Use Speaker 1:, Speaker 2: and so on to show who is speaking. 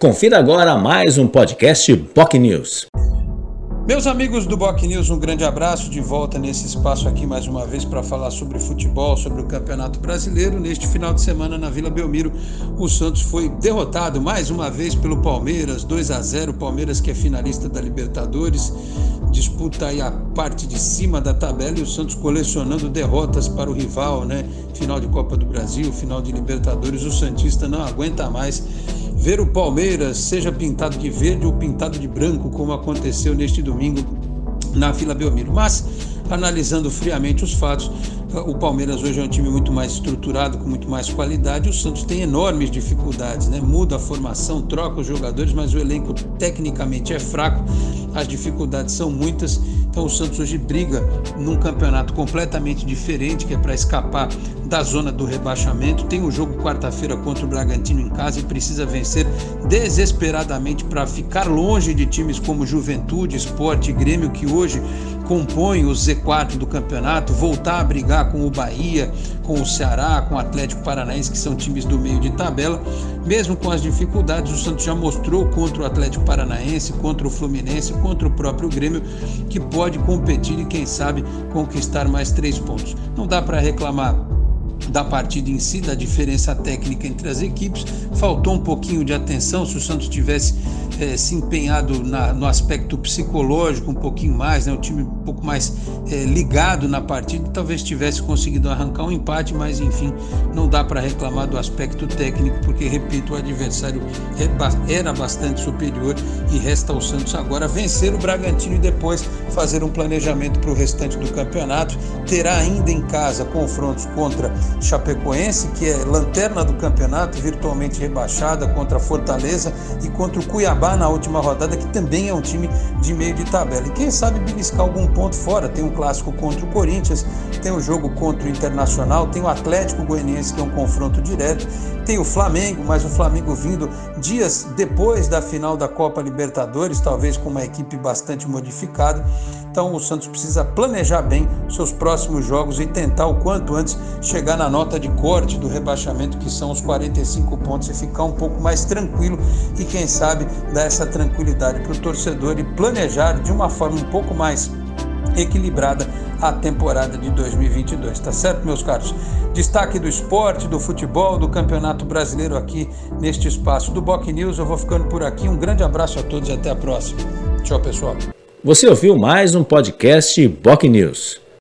Speaker 1: Confira agora mais um podcast POC News.
Speaker 2: Meus amigos do Boc News, um grande abraço de volta nesse espaço aqui mais uma vez para falar sobre futebol, sobre o Campeonato Brasileiro. Neste final de semana na Vila Belmiro, o Santos foi derrotado mais uma vez pelo Palmeiras, 2 a 0. Palmeiras que é finalista da Libertadores, disputa aí a parte de cima da tabela e o Santos colecionando derrotas para o rival, né? Final de Copa do Brasil, final de Libertadores, o Santista não aguenta mais ver o Palmeiras, seja pintado de verde ou pintado de branco, como aconteceu neste domingo na Vila Belmiro. Mas, analisando friamente os fatos, o Palmeiras hoje é um time muito mais estruturado, com muito mais qualidade. O Santos tem enormes dificuldades, né? Muda a formação, troca os jogadores, mas o elenco tecnicamente é fraco. As dificuldades são muitas. Então o Santos hoje briga num campeonato completamente diferente, que é para escapar da zona do rebaixamento. Tem um jogo quarta-feira contra o Bragantino em casa e precisa vencer desesperadamente para ficar longe de times como Juventude, Esporte e Grêmio, que hoje compõem o Z4 do campeonato, voltar a brigar com o Bahia, com o Ceará, com o Atlético Paranaense, que são times do meio de tabela. Mesmo com as dificuldades, o Santos já mostrou contra o Atlético Paranaense, contra o Fluminense, contra o próprio Grêmio, que pode competir e, quem sabe, conquistar mais três pontos. Não dá para reclamar da partida em si, da diferença técnica entre as equipes. Faltou um pouquinho de atenção. Se o Santos tivesse é, se empenhado na, no aspecto psicológico um pouquinho mais, né, o time pouco mais é, ligado na partida, talvez tivesse conseguido arrancar um empate, mas enfim, não dá para reclamar do aspecto técnico, porque, repito, o adversário é, era bastante superior e resta ao Santos agora vencer o Bragantino e depois fazer um planejamento para o restante do campeonato. Terá ainda em casa confrontos contra Chapecoense, que é lanterna do campeonato, virtualmente rebaixada, contra Fortaleza e contra o Cuiabá na última rodada, que também é um time de meio de tabela. E quem sabe beliscar algum ponto fora. Tem um clássico contra o Corinthians, tem o jogo contra o Internacional, tem o Atlético Goianiense, que é um confronto direto, tem o Flamengo, mas o Flamengo vindo dias depois da final da Copa Libertadores, talvez com uma equipe bastante modificada. Então o Santos precisa planejar bem seus próximos jogos e tentar o quanto antes chegar na nota de corte do rebaixamento, que são os 45 pontos, e ficar um pouco mais tranquilo e, quem sabe, dar essa tranquilidade para o torcedor e planejar de uma forma um pouco mais equilibrada a temporada de 2022, tá certo, meus caros? Destaque do esporte, do futebol, do Campeonato Brasileiro aqui neste espaço do Boc News. Eu vou ficando por aqui. Um grande abraço a todos e até a próxima. Tchau, pessoal.
Speaker 1: Você ouviu mais um podcast Boc News.